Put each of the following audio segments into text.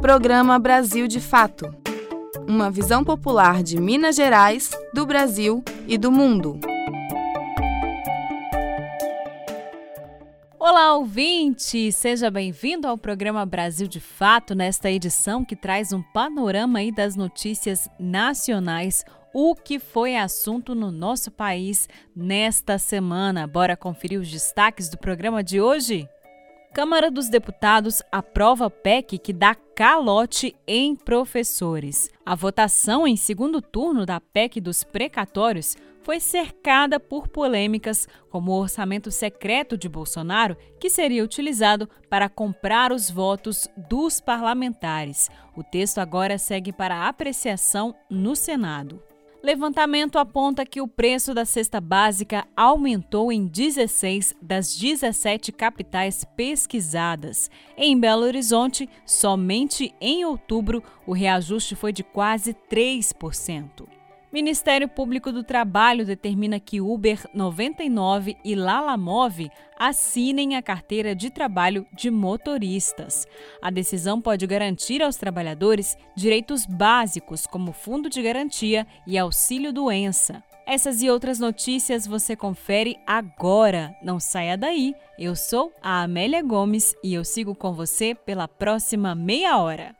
Programa Brasil de Fato Uma visão popular de Minas Gerais, do Brasil e do mundo. Olá, ouvinte! Seja bem-vindo ao programa Brasil de Fato, nesta edição que traz um panorama aí das notícias nacionais o que foi assunto no nosso país nesta semana. Bora conferir os destaques do programa de hoje? Câmara dos Deputados aprova PEC que dá calote em professores. A votação em segundo turno da PEC dos precatórios foi cercada por polêmicas, como o orçamento secreto de Bolsonaro, que seria utilizado para comprar os votos dos parlamentares. O texto agora segue para apreciação no Senado. Levantamento aponta que o preço da cesta básica aumentou em 16 das 17 capitais pesquisadas. Em Belo Horizonte, somente em outubro, o reajuste foi de quase 3%. Ministério Público do Trabalho determina que Uber 99 e Lalamove assinem a carteira de trabalho de motoristas. A decisão pode garantir aos trabalhadores direitos básicos como fundo de garantia e auxílio doença. Essas e outras notícias você confere agora. Não saia daí. Eu sou a Amélia Gomes e eu sigo com você pela próxima meia hora.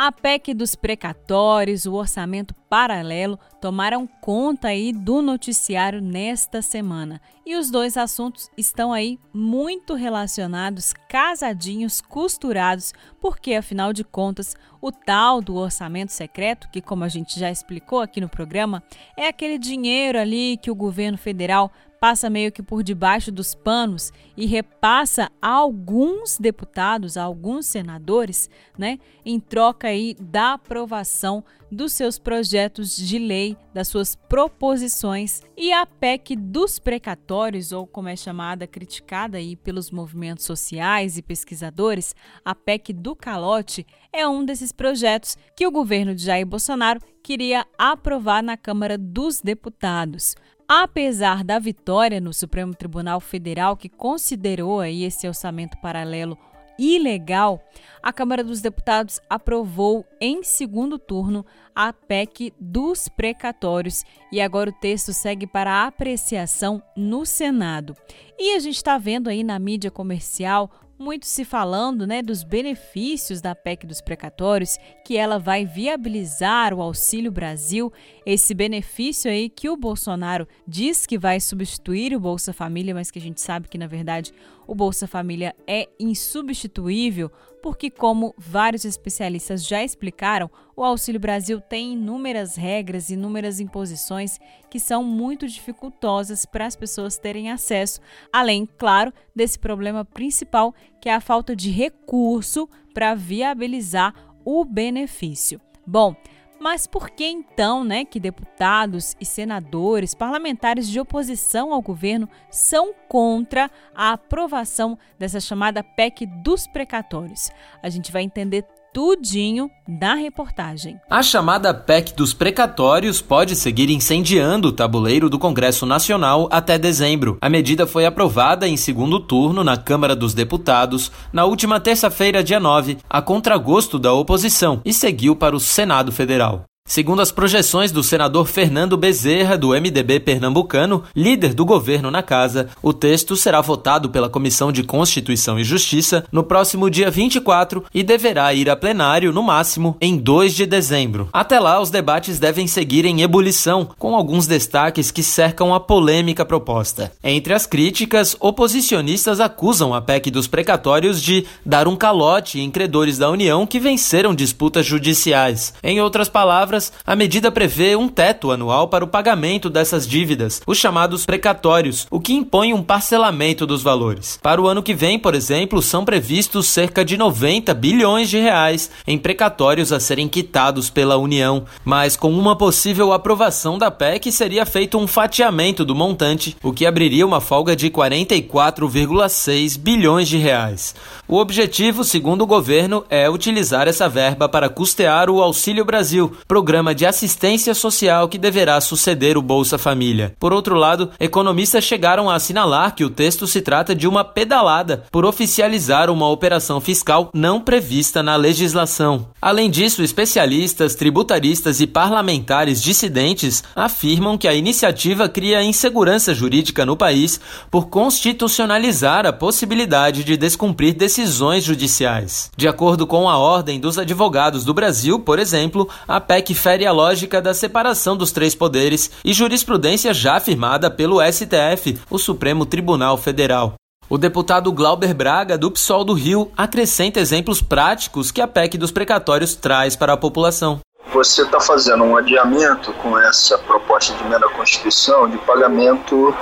A PEC dos precatórios, o orçamento paralelo tomaram conta aí do noticiário nesta semana. E os dois assuntos estão aí muito relacionados, casadinhos, costurados, porque afinal de contas, o tal do orçamento secreto, que como a gente já explicou aqui no programa, é aquele dinheiro ali que o governo federal passa meio que por debaixo dos panos e repassa a alguns deputados, a alguns senadores, né, em troca aí da aprovação dos seus projetos de lei, das suas proposições e a PEC dos precatórios, ou como é chamada, criticada aí pelos movimentos sociais e pesquisadores, a PEC do calote é um desses projetos que o governo de Jair Bolsonaro queria aprovar na Câmara dos Deputados. Apesar da vitória no Supremo Tribunal Federal, que considerou aí esse orçamento paralelo ilegal, a Câmara dos Deputados aprovou em segundo turno a PEC dos precatórios e agora o texto segue para apreciação no Senado. E a gente está vendo aí na mídia comercial muito se falando né, dos benefícios da PEC dos precatórios, que ela vai viabilizar o Auxílio Brasil, esse benefício aí que o Bolsonaro diz que vai substituir o Bolsa Família, mas que a gente sabe que na verdade o Bolsa Família é insubstituível, porque, como vários especialistas já explicaram, o Auxílio Brasil tem inúmeras regras, inúmeras imposições que são muito dificultosas para as pessoas terem acesso, além, claro, desse problema principal que é a falta de recurso para viabilizar o benefício. Bom, mas por que então, né, que deputados e senadores, parlamentares de oposição ao governo são contra a aprovação dessa chamada PEC dos precatórios? A gente vai entender tudinho na reportagem. A chamada PEC dos precatórios pode seguir incendiando o tabuleiro do Congresso Nacional até dezembro. A medida foi aprovada em segundo turno na Câmara dos Deputados na última terça-feira, dia 9, a contragosto da oposição, e seguiu para o Senado Federal. Segundo as projeções do senador Fernando Bezerra, do MDB pernambucano, líder do governo na casa, o texto será votado pela Comissão de Constituição e Justiça no próximo dia 24 e deverá ir a plenário, no máximo, em 2 de dezembro. Até lá, os debates devem seguir em ebulição, com alguns destaques que cercam a polêmica proposta. Entre as críticas, oposicionistas acusam a PEC dos precatórios de dar um calote em credores da União que venceram disputas judiciais. Em outras palavras, a medida prevê um teto anual para o pagamento dessas dívidas, os chamados precatórios, o que impõe um parcelamento dos valores. Para o ano que vem, por exemplo, são previstos cerca de 90 bilhões de reais em precatórios a serem quitados pela União, mas com uma possível aprovação da PEC seria feito um fatiamento do montante, o que abriria uma folga de 44,6 bilhões de reais. O objetivo, segundo o governo, é utilizar essa verba para custear o Auxílio Brasil, programa de assistência social que deverá suceder o Bolsa Família. Por outro lado, economistas chegaram a assinalar que o texto se trata de uma pedalada por oficializar uma operação fiscal não prevista na legislação. Além disso, especialistas, tributaristas e parlamentares dissidentes afirmam que a iniciativa cria insegurança jurídica no país por constitucionalizar a possibilidade de descumprir decisões judiciais. De acordo com a Ordem dos Advogados do Brasil, por exemplo, a PEC fere a lógica da separação dos três poderes e jurisprudência já afirmada pelo STF, o Supremo Tribunal Federal. O deputado Glauber Braga, do PSOL do Rio, acrescenta exemplos práticos que a PEC dos precatórios traz para a população. Você está fazendo um adiamento com essa proposta de emenda à Constituição de pagamento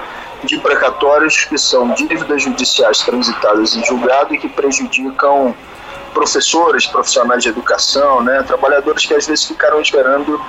de precatórios que são dívidas judiciais transitadas em julgado e que prejudicam professores, profissionais de educação, né, trabalhadores que às vezes ficaram esperando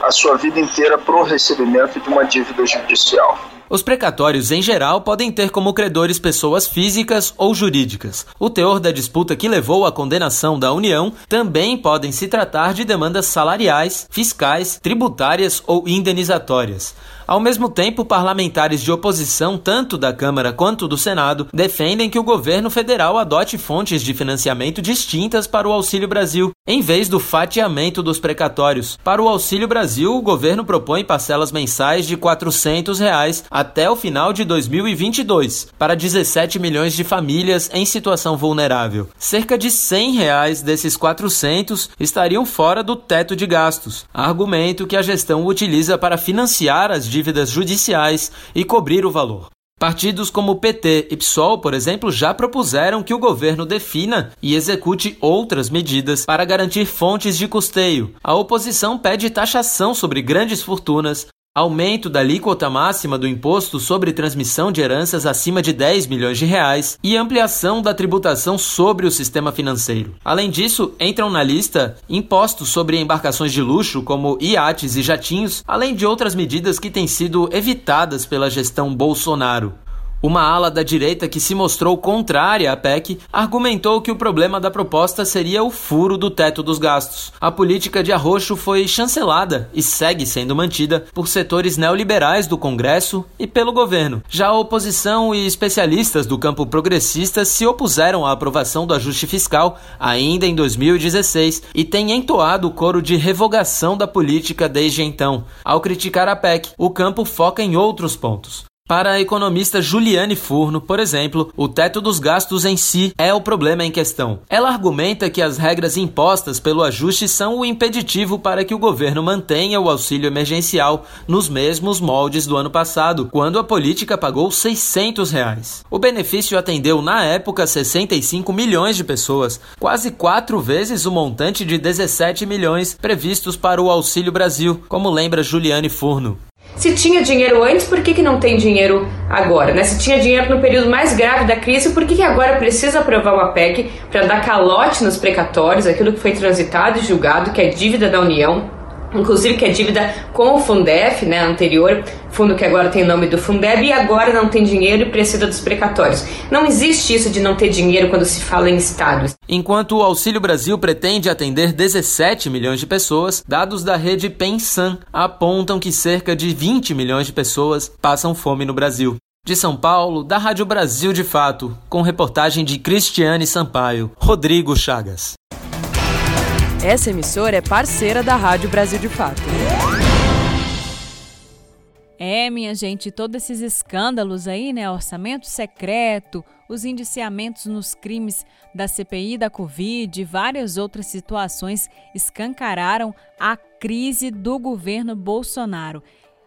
a sua vida inteira para o recebimento de uma dívida judicial. Os precatórios, em geral, podem ter como credores pessoas físicas ou jurídicas. O teor da disputa que levou à condenação da União também podem se tratar de demandas salariais, fiscais, tributárias ou indenizatórias. Ao mesmo tempo, parlamentares de oposição, tanto da Câmara quanto do Senado, defendem que o governo federal adote fontes de financiamento distintas para o Auxílio Brasil, em vez do fatiamento dos precatórios. Para o Auxílio Brasil, o governo propõe parcelas mensais de 400 reais até o final de 2022, para 17 milhões de famílias em situação vulnerável. Cerca de 100 reais desses 400 estariam fora do teto de gastos, argumento que a gestão utiliza para financiar as dívidas dívidas judiciais e cobrir o valor. Partidos como PT e PSOL, por exemplo, já propuseram que o governo defina e execute outras medidas para garantir fontes de custeio. A oposição pede taxação sobre grandes fortunas, aumento da alíquota máxima do imposto sobre transmissão de heranças acima de 10 milhões de reais e ampliação da tributação sobre o sistema financeiro. Além disso, entram na lista impostos sobre embarcações de luxo, como iates e jatinhos, além de outras medidas que têm sido evitadas pela gestão Bolsonaro. Uma ala da direita que se mostrou contrária à PEC argumentou que o problema da proposta seria o furo do teto dos gastos. A política de arroxo foi chancelada e segue sendo mantida por setores neoliberais do Congresso e pelo governo. Já a oposição e especialistas do campo progressista se opuseram à aprovação do ajuste fiscal ainda em 2016 e têm entoado o coro de revogação da política desde então. Ao criticar a PEC, o campo foca em outros pontos. Para a economista Juliane Furno, por exemplo, o teto dos gastos em si é o problema em questão. Ela argumenta que as regras impostas pelo ajuste são o impeditivo para que o governo mantenha o auxílio emergencial nos mesmos moldes do ano passado, quando a política pagou 600 reais. O benefício atendeu na época 65 milhões de pessoas, quase quatro vezes o montante de 17 milhões previstos para o Auxílio Brasil, como lembra Juliane Furno. Se tinha dinheiro antes, por que, que não tem dinheiro agora? Né? Se tinha dinheiro no período mais grave da crise, por que, que agora precisa aprovar uma PEC para dar calote nos precatórios, aquilo que foi transitado e julgado, que é dívida da União? Inclusive que é dívida com o Fundef, né, anterior, fundo que agora tem o nome do Fundeb, e agora não tem dinheiro e precisa dos precatórios. Não existe isso de não ter dinheiro quando se fala em estados. Enquanto o Auxílio Brasil pretende atender 17 milhões de pessoas, dados da rede Pensan apontam que cerca de 20 milhões de pessoas passam fome no Brasil. De São Paulo, da Rádio Brasil de Fato, com reportagem de Cristiane Sampaio, Rodrigo Chagas. Essa emissora é parceira da Rádio Brasil de Fato. É, minha gente, todos esses escândalos aí, né? Orçamento secreto, os indiciamentos nos crimes da CPI da Covid e várias outras situações escancararam a crise do governo Bolsonaro.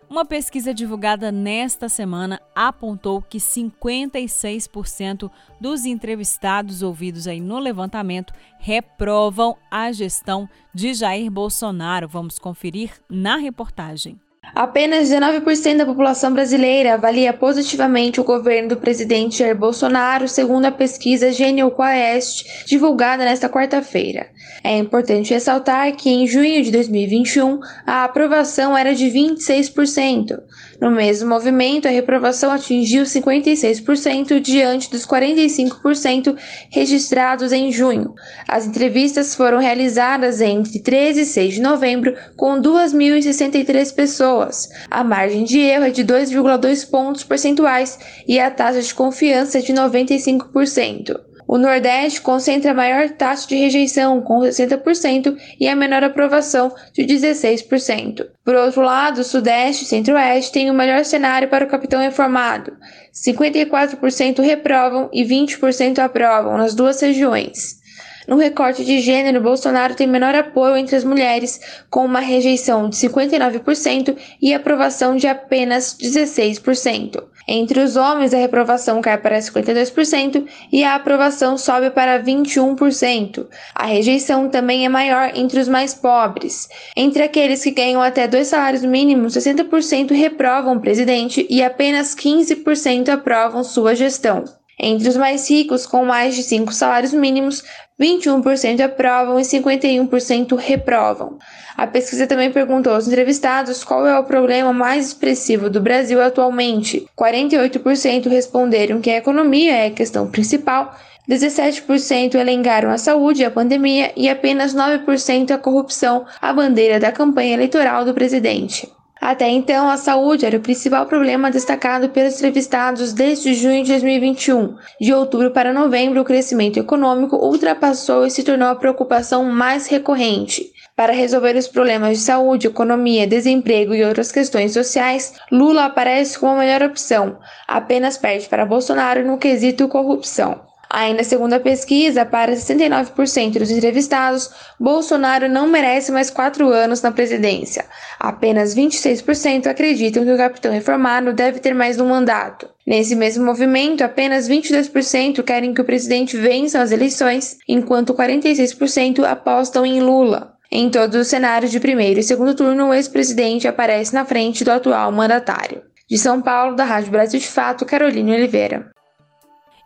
Uma pesquisa divulgada nesta semana apontou que 56% dos entrevistados ouvidos aí no levantamento reprovam a gestão de Jair Bolsonaro. Vamos conferir na reportagem. Apenas 19% da população brasileira avalia positivamente o governo do presidente Jair Bolsonaro, segundo a pesquisa Genial Quest, divulgada nesta quarta-feira. É importante ressaltar que em junho de 2021 a aprovação era de 26%. No mesmo movimento, a reprovação atingiu 56% diante dos 45% registrados em junho. As entrevistas foram realizadas entre 13 e 6 de novembro com 2.063 pessoas. A margem de erro é de 2,2 pontos percentuais e a taxa de confiança é de 95%. O Nordeste concentra a maior taxa de rejeição, com 60%, e a menor aprovação, de 16%. Por outro lado, o Sudeste e Centro-Oeste têm o melhor cenário para o capitão reformado. 54% reprovam e 20% aprovam nas duas regiões. No recorte de gênero, Bolsonaro tem menor apoio entre as mulheres, com uma rejeição de 59% e aprovação de apenas 16%. Entre os homens, a reprovação cai para 52% e a aprovação sobe para 21%. A rejeição também é maior entre os mais pobres. Entre aqueles que ganham até dois salários mínimos, 60% reprovam o presidente e apenas 15% aprovam sua gestão. Entre os mais ricos, com mais de cinco salários mínimos, 21% aprovam e 51% reprovam. A pesquisa também perguntou aos entrevistados qual é o problema mais expressivo do Brasil atualmente. 48% responderam que a economia é a questão principal, 17% elencaram a saúde e a pandemia e apenas 9% a corrupção, a bandeira da campanha eleitoral do presidente. Até então, a saúde era o principal problema destacado pelos entrevistados desde junho de 2021. De outubro para novembro, o crescimento econômico ultrapassou e se tornou a preocupação mais recorrente. Para resolver os problemas de saúde, economia, desemprego e outras questões sociais, Lula aparece como a melhor opção, apenas perde para Bolsonaro no quesito corrupção. Ainda segundo a pesquisa, para 69% dos entrevistados, Bolsonaro não merece mais quatro anos na presidência. Apenas 26% acreditam que o capitão reformado deve ter mais um mandato. Nesse mesmo movimento, apenas 22% querem que o presidente vença as eleições, enquanto 46% apostam em Lula. Em todos os cenários de primeiro e segundo turno, o ex-presidente aparece na frente do atual mandatário. De São Paulo, da Rádio Brasil de Fato, Carolina Oliveira.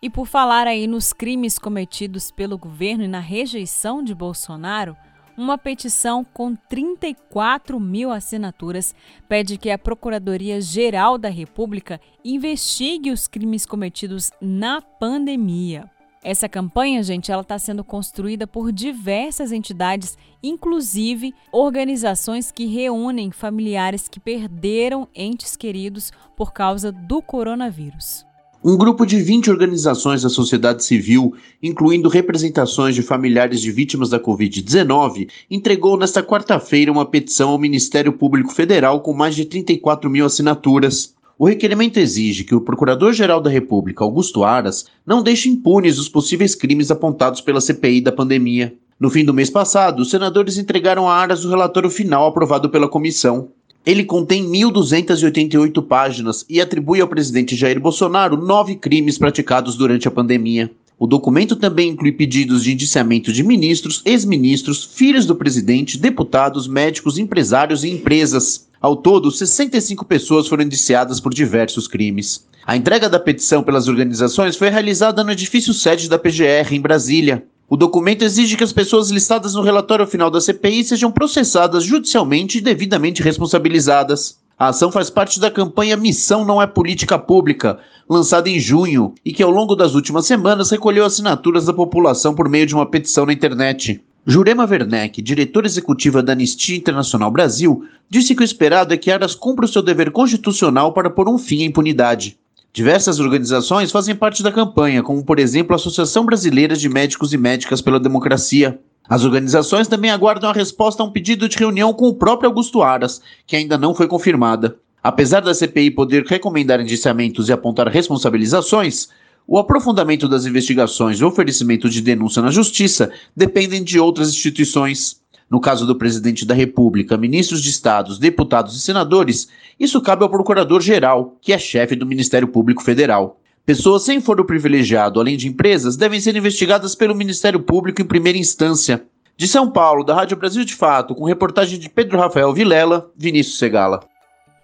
E por falar aí nos crimes cometidos pelo governo e na rejeição de Bolsonaro, uma petição com 34 mil assinaturas pede que a Procuradoria-Geral da República investigue os crimes cometidos na pandemia. Essa campanha, gente, ela está sendo construída por diversas entidades, inclusive organizações que reúnem familiares que perderam entes queridos por causa do coronavírus. Um grupo de 20 organizações da sociedade civil, incluindo representações de familiares de vítimas da Covid-19, entregou nesta quarta-feira uma petição ao Ministério Público Federal com mais de 34 mil assinaturas. O requerimento exige que o Procurador-Geral da República, Augusto Aras, não deixe impunes os possíveis crimes apontados pela CPI da pandemia. No fim do mês passado, os senadores entregaram a Aras o relatório final aprovado pela comissão. Ele contém 1.288 páginas e atribui ao presidente Jair Bolsonaro nove crimes praticados durante a pandemia. O documento também inclui pedidos de indiciamento de ministros, ex-ministros, filhos do presidente, deputados, médicos, empresários e empresas. Ao todo, 65 pessoas foram indiciadas por diversos crimes. A entrega da petição pelas organizações foi realizada no edifício sede da PGR, em Brasília. O documento exige que as pessoas listadas no relatório final da CPI sejam processadas judicialmente e devidamente responsabilizadas. A ação faz parte da campanha Missão Não é Política Pública, lançada em junho, e que ao longo das últimas semanas recolheu assinaturas da população por meio de uma petição na internet. Jurema Werneck, diretora executiva da Anistia Internacional Brasil, disse que o esperado é que Aras cumpra o seu dever constitucional para pôr um fim à impunidade. Diversas organizações fazem parte da campanha, como por exemplo a Associação Brasileira de Médicos e Médicas pela Democracia. As organizações também aguardam a resposta a um pedido de reunião com o próprio Augusto Aras, que ainda não foi confirmada. Apesar da CPI poder recomendar indiciamentos e apontar responsabilizações, o aprofundamento das investigações e o oferecimento de denúncia na justiça dependem de outras instituições. No caso do presidente da República, ministros de estados, deputados e senadores, isso cabe ao procurador-geral, que é chefe do Ministério Público Federal. Pessoas sem foro privilegiado, além de empresas, devem ser investigadas pelo Ministério Público em primeira instância. De São Paulo, da Rádio Brasil de Fato, com reportagem de Pedro Rafael Vilela, Vinícius Segala.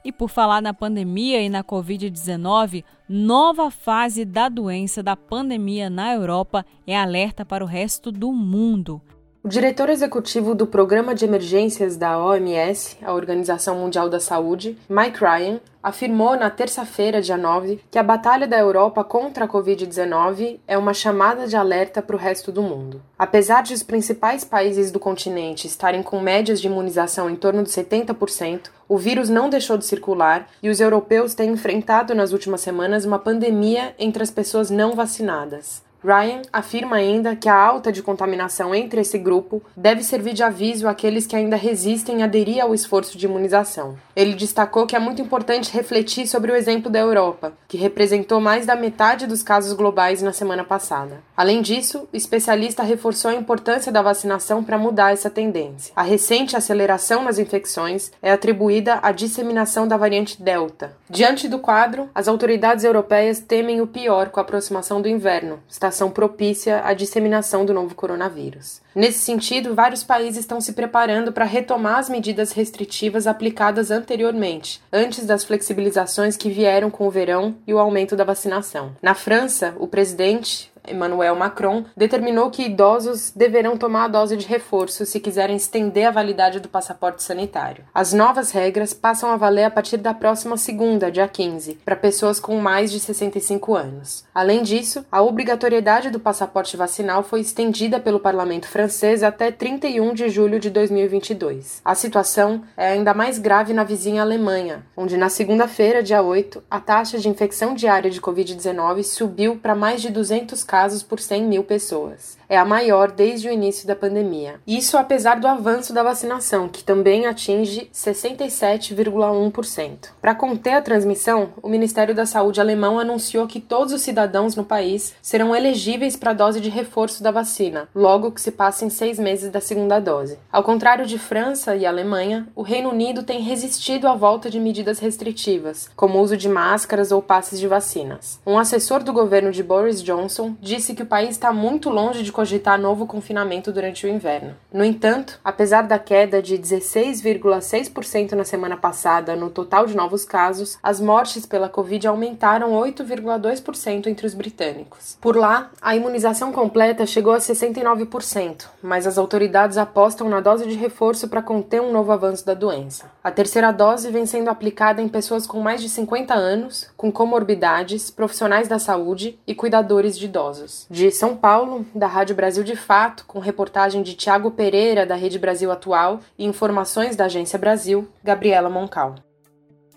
E por falar na pandemia e na Covid-19, nova fase da doença da pandemia na Europa é alerta para o resto do mundo. O diretor executivo do Programa de Emergências da OMS, a Organização Mundial da Saúde, Mike Ryan, afirmou na terça-feira, dia 9, que a batalha da Europa contra a Covid-19 é uma chamada de alerta para o resto do mundo. Apesar de os principais países do continente estarem com médias de imunização em torno de 70%, o vírus não deixou de circular e os europeus têm enfrentado nas últimas semanas uma pandemia entre as pessoas não vacinadas. Ryan afirma ainda que a alta de contaminação entre esse grupo deve servir de aviso àqueles que ainda resistem a aderir ao esforço de imunização. Ele destacou que é muito importante refletir sobre o exemplo da Europa, que representou mais da metade dos casos globais na semana passada. Além disso, o especialista reforçou a importância da vacinação para mudar essa tendência. A recente aceleração nas infecções é atribuída à disseminação da variante Delta. Diante do quadro, as autoridades europeias temem o pior com a aproximação do inverno. Está situação propícia à disseminação do novo coronavírus. Nesse sentido, vários países estão se preparando para retomar as medidas restritivas aplicadas anteriormente, antes das flexibilizações que vieram com o verão e o aumento da vacinação. Na França, o presidente Emmanuel Macron, determinou que idosos deverão tomar a dose de reforço se quiserem estender a validade do passaporte sanitário. As novas regras passam a valer a partir da próxima segunda, dia 15, para pessoas com mais de 65 anos. Além disso, a obrigatoriedade do passaporte vacinal foi estendida pelo parlamento francês até 31 de julho de 2022. A situação é ainda mais grave na vizinha Alemanha, onde na segunda-feira, dia 8, a taxa de infecção diária de Covid-19 subiu para mais de 200 casos por 100 mil pessoas. É a maior desde o início da pandemia. Isso apesar do avanço da vacinação, que também atinge 67,1%. Para conter a transmissão, o Ministério da Saúde alemão anunciou que todos os cidadãos no país serão elegíveis para a dose de reforço da vacina, logo que se passem seis meses da segunda dose. Ao contrário de França e Alemanha, o Reino Unido tem resistido à volta de medidas restritivas, como o uso de máscaras ou passes de vacinas. Um assessor do governo de Boris Johnson disse que o país está muito longe de cogitar novo confinamento durante o inverno. No entanto, apesar da queda de 16,6% na semana passada no total de novos casos, as mortes pela Covid aumentaram 8,2% entre os britânicos. Por lá, a imunização completa chegou a 69%, mas as autoridades apostam na dose de reforço para conter um novo avanço da doença. A terceira dose vem sendo aplicada em pessoas com mais de 50 anos, com comorbidades, profissionais da saúde e cuidadores de idosos. De São Paulo, da Rádio Brasil de Fato, com reportagem de Tiago Pereira, da Rede Brasil Atual, e informações da Agência Brasil, Gabriela Moncal.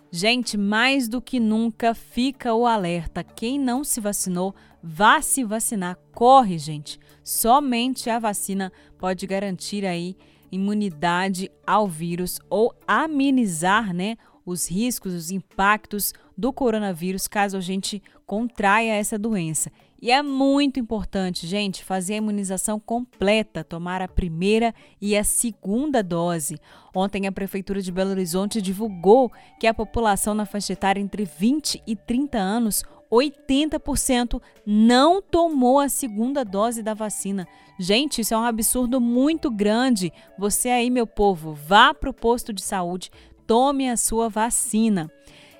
Gente, mais do que nunca fica o alerta. Quem não se vacinou, vá se vacinar. Corre, gente. Somente a vacina pode garantir aí imunidade ao vírus ou amenizar, né, os riscos, os impactos do coronavírus caso a gente contraia essa doença. E é muito importante, gente, fazer a imunização completa, tomar a primeira e a segunda dose. Ontem, a Prefeitura de Belo Horizonte divulgou que a população na faixa etária entre 20 e 30 anos 80% não tomou a segunda dose da vacina. Gente, isso é um absurdo muito grande. Você aí, meu povo, vá para o posto de saúde, tome a sua vacina.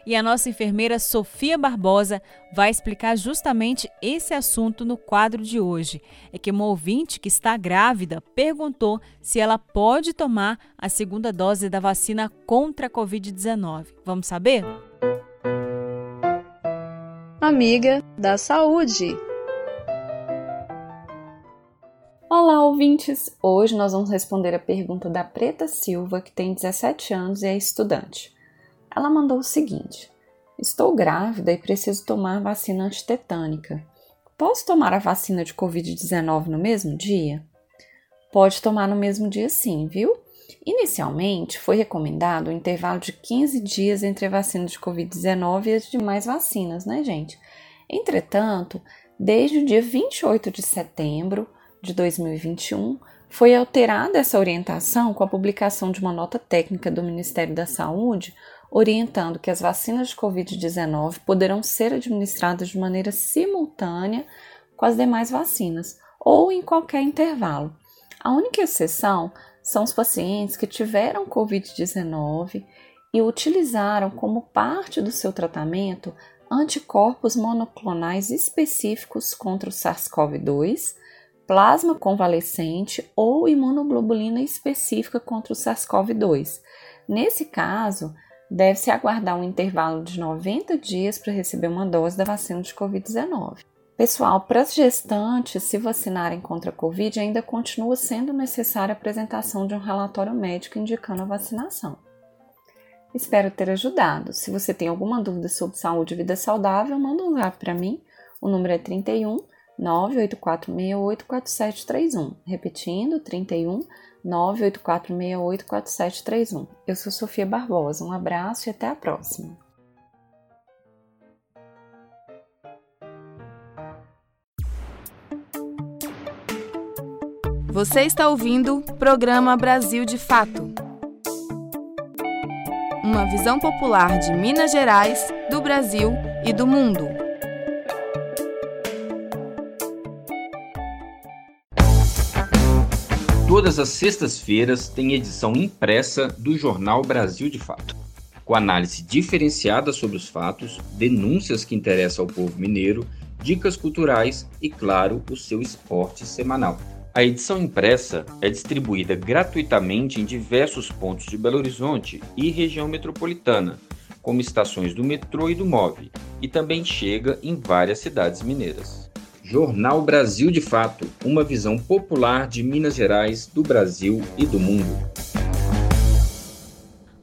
E a nossa enfermeira Sofia Barbosa vai explicar justamente esse assunto no quadro de hoje. É que uma ouvinte que está grávida perguntou se ela pode tomar a segunda dose da vacina contra a Covid-19. Vamos saber? Amiga da Saúde. Olá, ouvintes! Hoje nós vamos responder a pergunta da Preta Silva, que tem 17 anos e é estudante. Ela mandou o seguinte: Estou grávida e preciso tomar vacina antitetânica. Posso tomar a vacina de Covid-19 no mesmo dia? Pode tomar no mesmo dia, sim, viu? Inicialmente, foi recomendado um intervalo de 15 dias entre a vacina de Covid-19 e as demais vacinas, né, gente? Entretanto, desde o dia 28 de setembro de 2021, Foi alterada essa orientação com a publicação de uma nota técnica do Ministério da Saúde orientando que as vacinas de Covid-19 poderão ser administradas de maneira simultânea com as demais vacinas ou em qualquer intervalo. A única exceção são os pacientes que tiveram Covid-19 e utilizaram como parte do seu tratamento anticorpos monoclonais específicos contra o SARS-CoV-2 plasma convalescente ou imunoglobulina específica contra o SARS-CoV-2. Nesse caso, deve-se aguardar um intervalo de 90 dias para receber uma dose da vacina de Covid-19. Pessoal, para as gestantes se vacinarem contra a Covid, ainda continua sendo necessária a apresentação de um relatório médico indicando a vacinação. Espero ter ajudado. Se você tem alguma dúvida sobre saúde e vida saudável, manda um zap para mim. O número é 31 984684731. Repetindo, 31 984684731. Eu sou Sofia Barbosa. Um abraço e até a próxima. Você está ouvindo programa Brasil de Fato. Uma visão popular de Minas Gerais, do Brasil e do mundo. Todas as sextas-feiras tem edição impressa do jornal Brasil de Fato, com análise diferenciada sobre os fatos, denúncias que interessam ao povo mineiro, dicas culturais e, claro, o seu esporte semanal. A edição impressa é distribuída gratuitamente em diversos pontos de Belo Horizonte e região metropolitana, como estações do metrô e do MOVE, e também chega em várias cidades mineiras. Jornal Brasil de Fato, uma visão popular de Minas Gerais, do Brasil e do mundo.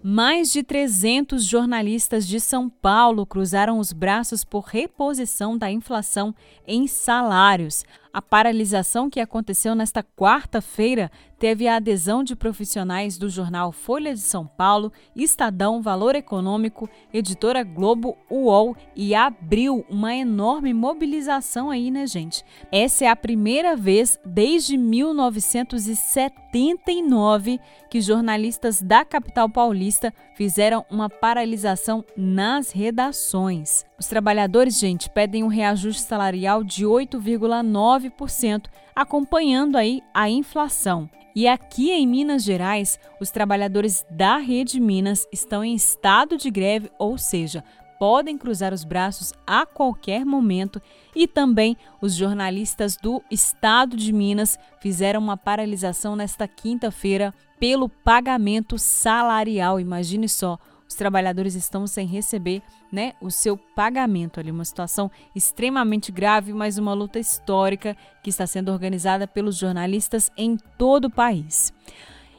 Mais de 300 jornalistas de São Paulo cruzaram os braços por reposição da inflação em salários. A paralisação que aconteceu nesta quarta-feira teve a adesão de profissionais do jornal Folha de São Paulo, Estadão, Valor Econômico, Editora Globo, UOL e abriu uma enorme mobilização aí, né, gente? Essa é a primeira vez desde 1979 que jornalistas da capital paulista fizeram uma paralisação nas redações. Os trabalhadores, gente, pedem um reajuste salarial de 8,9%, acompanhando aí a inflação. E aqui em Minas Gerais, os trabalhadores da Rede Minas estão em estado de greve, ou seja, podem cruzar os braços a qualquer momento. E também os jornalistas do Estado de Minas fizeram uma paralisação nesta quinta-feira pelo pagamento salarial. Imagine só, os trabalhadores estão sem receber né, o seu pagamento ali. Uma situação extremamente grave, mas uma luta histórica que está sendo organizada pelos jornalistas em todo o país.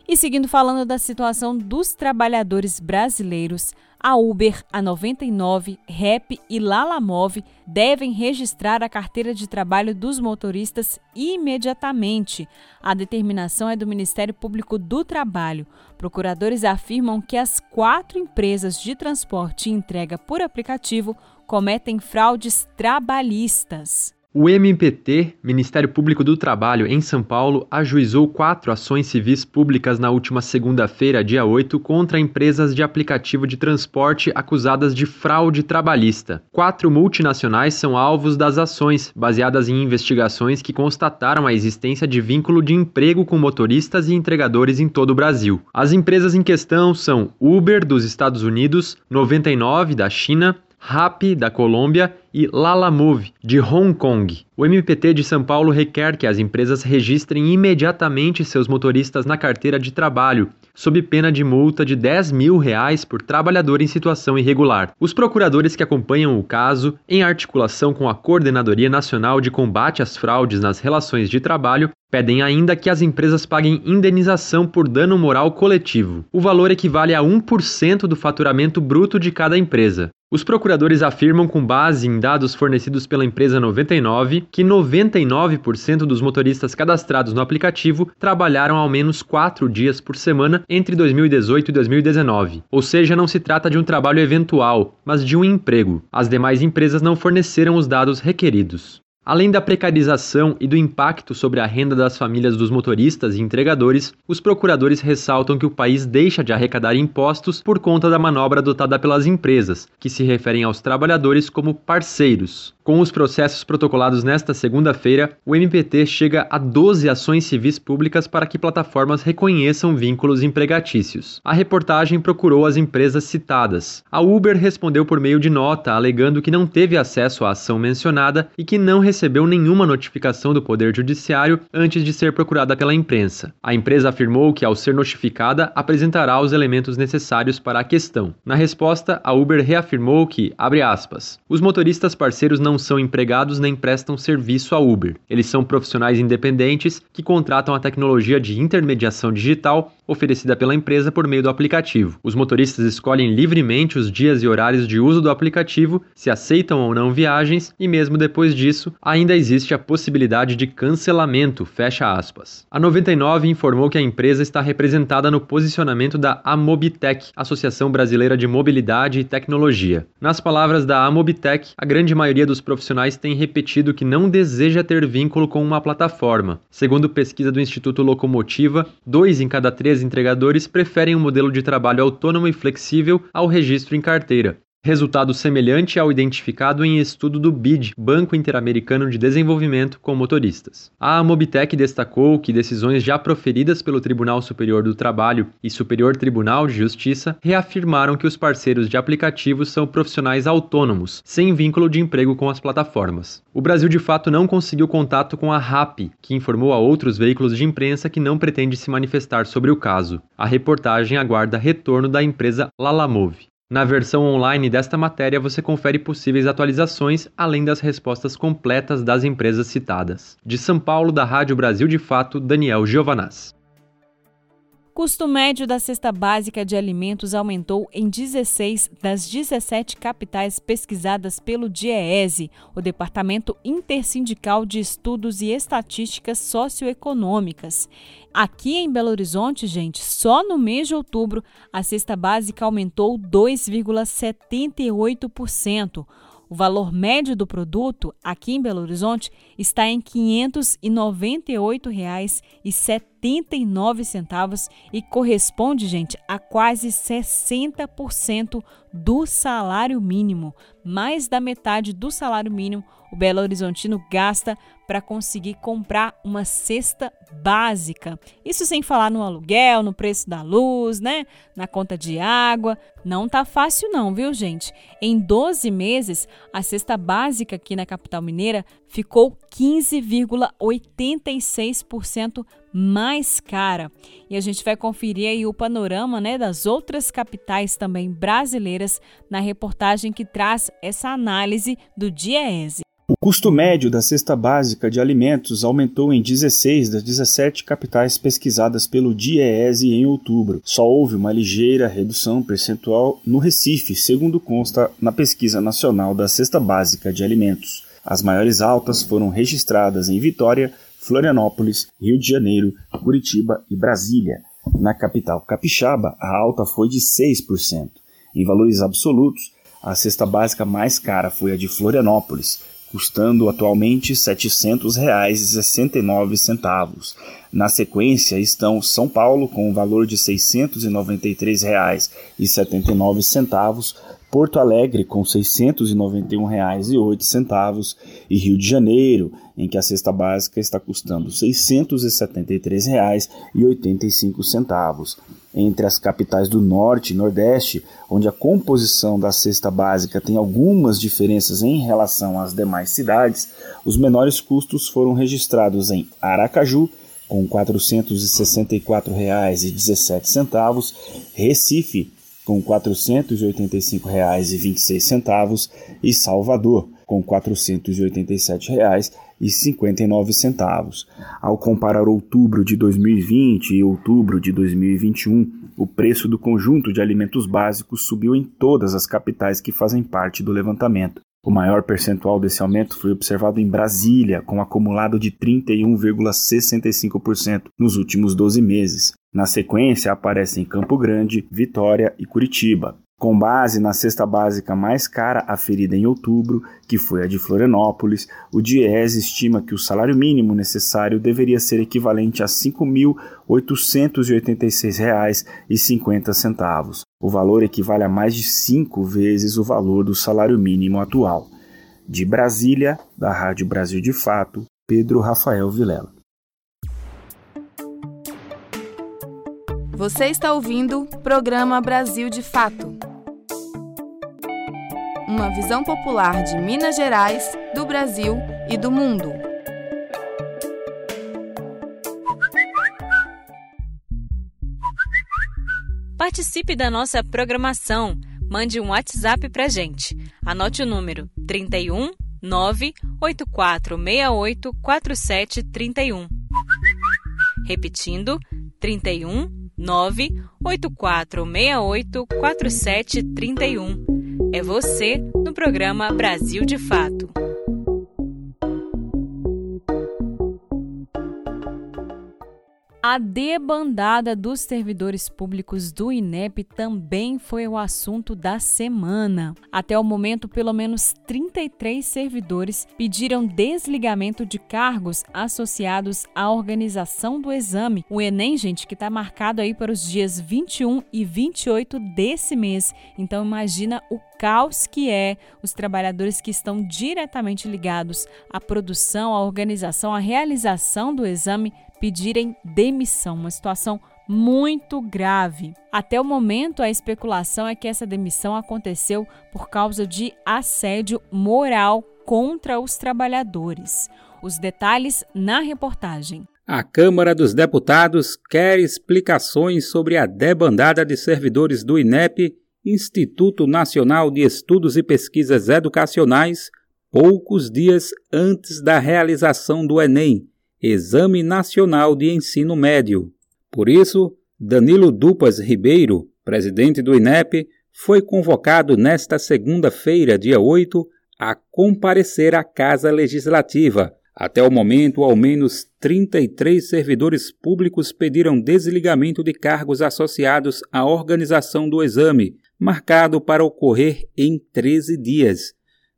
E seguindo falando da situação dos trabalhadores brasileiros, a Uber, a 99, Rap e Lalamove devem registrar a carteira de trabalho dos motoristas imediatamente. A determinação é do Ministério Público do Trabalho. Procuradores afirmam que as quatro empresas de transporte e entrega por aplicativo cometem fraudes trabalhistas. O MPT, Ministério Público do Trabalho, em São Paulo, ajuizou quatro ações civis públicas na última segunda-feira, dia 8, contra empresas de aplicativo de transporte acusadas de fraude trabalhista. Quatro multinacionais são alvos das ações, baseadas em investigações que constataram a existência de vínculo de emprego com motoristas e entregadores em todo o Brasil. As empresas em questão são Uber, dos Estados Unidos, 99, da China, Rappi, da Colômbia, e Lalamove, de Hong Kong. O MPT de São Paulo requer que as empresas registrem imediatamente seus motoristas na carteira de trabalho, sob pena de multa de 10 mil reais por trabalhador em situação irregular. Os procuradores que acompanham o caso, em articulação com a Coordenadoria Nacional de Combate às Fraudes nas Relações de Trabalho, pedem ainda que as empresas paguem indenização por dano moral coletivo. O valor equivale a 1% do faturamento bruto de cada empresa. Os procuradores afirmam, com base em dados fornecidos pela empresa 99, que 99% dos motoristas cadastrados no aplicativo trabalharam ao menos quatro dias por semana entre 2018 e 2019. Ou seja, não se trata de um trabalho eventual, mas de um emprego. As demais empresas não forneceram os dados requeridos. Além da precarização e do impacto sobre a renda das famílias dos motoristas e entregadores, os procuradores ressaltam que o país deixa de arrecadar impostos por conta da manobra adotada pelas empresas, que se referem aos trabalhadores como parceiros. Com os processos protocolados nesta segunda-feira, o MPT chega a 12 ações civis públicas para que plataformas reconheçam vínculos empregatícios. A reportagem procurou as empresas citadas. A Uber respondeu por meio de nota, alegando que não teve acesso à ação mencionada e que não recebeu nenhuma notificação do Poder Judiciário antes de ser procurada pela imprensa. A empresa afirmou que, ao ser notificada, apresentará os elementos necessários para a questão. Na resposta, a Uber reafirmou que, abre aspas, os motoristas parceiros não são empregados nem prestam serviço à Uber. Eles são profissionais independentes que contratam a tecnologia de intermediação digital oferecida pela empresa por meio do aplicativo. Os motoristas escolhem livremente os dias e horários de uso do aplicativo, se aceitam ou não viagens e mesmo depois disso, ainda existe a possibilidade de cancelamento, fecha aspas. A 99 informou que a empresa está representada no posicionamento da Amobitec, Associação Brasileira de Mobilidade e Tecnologia. Nas palavras da Amobitec, a grande maioria dos profissionais tem repetido que não deseja ter vínculo com uma plataforma. Segundo pesquisa do Instituto Locomotiva, dois em cada três entregadores preferem um modelo de trabalho autônomo e flexível ao registro em carteira, resultado semelhante ao identificado em estudo do BID, Banco Interamericano de Desenvolvimento, com motoristas. A Mobitec destacou que decisões já proferidas pelo Tribunal Superior do Trabalho e Superior Tribunal de Justiça reafirmaram que os parceiros de aplicativos são profissionais autônomos, sem vínculo de emprego com as plataformas. O Brasil de fato não conseguiu contato com a RAP, que informou a outros veículos de imprensa que não pretende se manifestar sobre o caso. A reportagem aguarda retorno da empresa Lalamove. Na versão online desta matéria você confere possíveis atualizações, além das respostas completas das empresas citadas. De São Paulo, da Rádio Brasil de Fato, Daniel Giovanaz. Custo médio da cesta básica de alimentos aumentou em 16 das 17 capitais pesquisadas pelo DIEESE, o Departamento Intersindical de Estudos e Estatísticas Socioeconômicas. Aqui em Belo Horizonte, gente, só no mês de outubro, a cesta básica aumentou 2,78%. O valor médio do produto aqui em Belo Horizonte está em R$ 598,79 e corresponde, gente, a quase 60% do salário mínimo. Mais da metade do salário mínimo o Belo Horizontino gasta para conseguir comprar uma cesta básica. Isso sem falar no aluguel, no preço da luz, né? Na conta de água. Não tá fácil não, viu, gente? Em 12 meses, a cesta básica aqui na capital mineira ficou 15,86% mais cara. E a gente vai conferir aí o panorama, né, das outras capitais também brasileiras na reportagem que traz essa análise do DIEESE. O custo médio da cesta básica de alimentos aumentou em 16 das 17 capitais pesquisadas pelo DIEESE em outubro. Só houve uma ligeira redução percentual no Recife, segundo consta na pesquisa nacional da cesta básica de alimentos. As maiores altas foram registradas em Vitória, Florianópolis, Rio de Janeiro, Curitiba e Brasília. Na capital capixaba, a alta foi de 6%. Em valores absolutos, a cesta básica mais cara foi a de Florianópolis, custando atualmente R$ 700,69. Na sequência estão São Paulo com o valor de R$ 693,79, Porto Alegre com R$ 691,08 e Rio de Janeiro, em que a cesta básica está custando R$ 673,85. Entre as capitais do Norte e Nordeste, onde a composição da cesta básica tem algumas diferenças em relação às demais cidades, os menores custos foram registrados em Aracaju, com R$ 464,17, Recife, com R$ 485,26 e Salvador, com R$ 487,59. Ao comparar outubro de 2020 e outubro de 2021, o preço do conjunto de alimentos básicos subiu em todas as capitais que fazem parte do levantamento. O maior percentual desse aumento foi observado em Brasília, com um acumulado de 31,65% nos últimos 12 meses. Na sequência, aparecem Campo Grande, Vitória e Curitiba. Com base na cesta básica mais cara aferida em outubro, que foi a de Florianópolis, o DIES estima que o salário mínimo necessário deveria ser equivalente a R$ 5.886,50. O valor equivale a mais de cinco vezes o valor do salário mínimo atual. De Brasília, da Rádio Brasil de Fato, Pedro Rafael Vilela. Você está ouvindo programa Brasil de Fato. Uma visão popular de Minas Gerais, do Brasil e do mundo. Participe da nossa programação. Mande um WhatsApp para gente. Anote o número 31 98468 4731. Repetindo, 31 984684731. É você no programa Brasil de Fato. A debandada dos servidores públicos do INEP também foi o assunto da semana. Até o momento, pelo menos 33 servidores pediram desligamento de cargos associados à organização do exame. O Enem, gente, que está marcado aí para os dias 21 e 28 desse mês. Então imagina o caos que é os trabalhadores que estão diretamente ligados à produção, à organização, à realização do exame pedirem demissão, uma situação muito grave. Até o momento, a especulação é que essa demissão aconteceu por causa de assédio moral contra os trabalhadores. Os detalhes na reportagem. A Câmara dos Deputados quer explicações sobre a debandada de servidores do INEP, Instituto Nacional de Estudos e Pesquisas Educacionais, poucos dias antes da realização do Enem, Exame Nacional de Ensino Médio. Por isso, Danilo Dupas Ribeiro, presidente do INEP, foi convocado nesta segunda-feira, dia 8, a comparecer à Casa Legislativa. Até o momento, ao menos 33 servidores públicos pediram desligamento de cargos associados à organização do exame, marcado para ocorrer em 13 dias.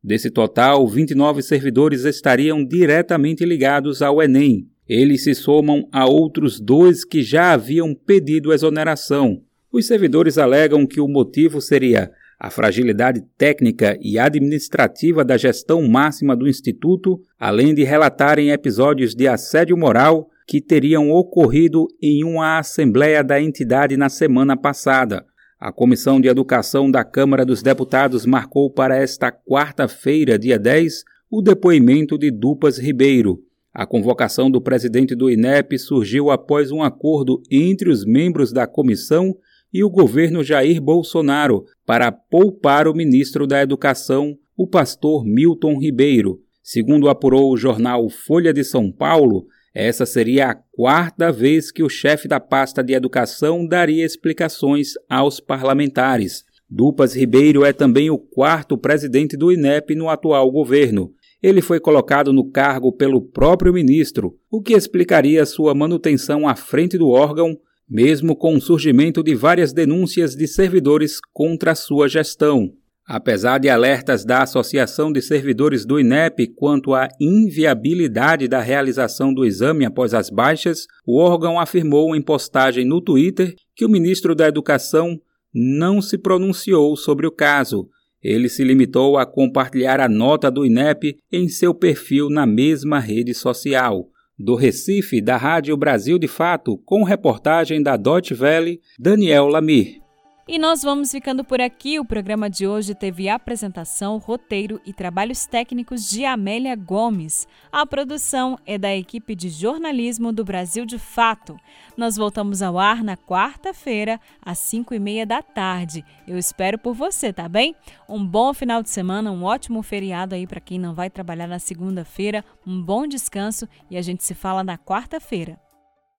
Desse total, 29 servidores estariam diretamente ligados ao Enem. Eles se somam a outros dois que já haviam pedido exoneração. Os servidores alegam que o motivo seria a fragilidade técnica e administrativa da gestão máxima do Instituto, além de relatarem episódios de assédio moral que teriam ocorrido em uma assembleia da entidade na semana passada. A Comissão de Educação da Câmara dos Deputados marcou para esta quarta-feira, dia 10, o depoimento de Dupas Ribeiro. A convocação do presidente do INEP surgiu após um acordo entre os membros da comissão e o governo Jair Bolsonaro para poupar o ministro da Educação, o pastor Milton Ribeiro. Segundo apurou o jornal Folha de São Paulo, essa seria a quarta vez que o chefe da pasta de educação daria explicações aos parlamentares. Dupas Ribeiro é também o quarto presidente do INEP no atual governo. Ele foi colocado no cargo pelo próprio ministro, o que explicaria sua manutenção à frente do órgão, mesmo com o surgimento de várias denúncias de servidores contra a sua gestão. Apesar de alertas da Associação de Servidores do INEP quanto à inviabilidade da realização do exame após as baixas, o órgão afirmou em postagem no Twitter que o ministro da Educação não se pronunciou sobre o caso. Ele se limitou a compartilhar a nota do INEP em seu perfil na mesma rede social. Do Recife, da Rádio Brasil de Fato, com reportagem da Deutsche Welle, Daniel Lamir. E nós vamos ficando por aqui. O programa de hoje teve apresentação, roteiro e trabalhos técnicos de Amélia Gomes. A produção é da equipe de jornalismo do Brasil de Fato. Nós voltamos ao ar na quarta-feira, às 5 e meia da tarde. Eu espero por você, tá bem? Um bom final de semana, um ótimo feriado aí para quem não vai trabalhar na segunda-feira. Um bom descanso e a gente se fala na quarta-feira.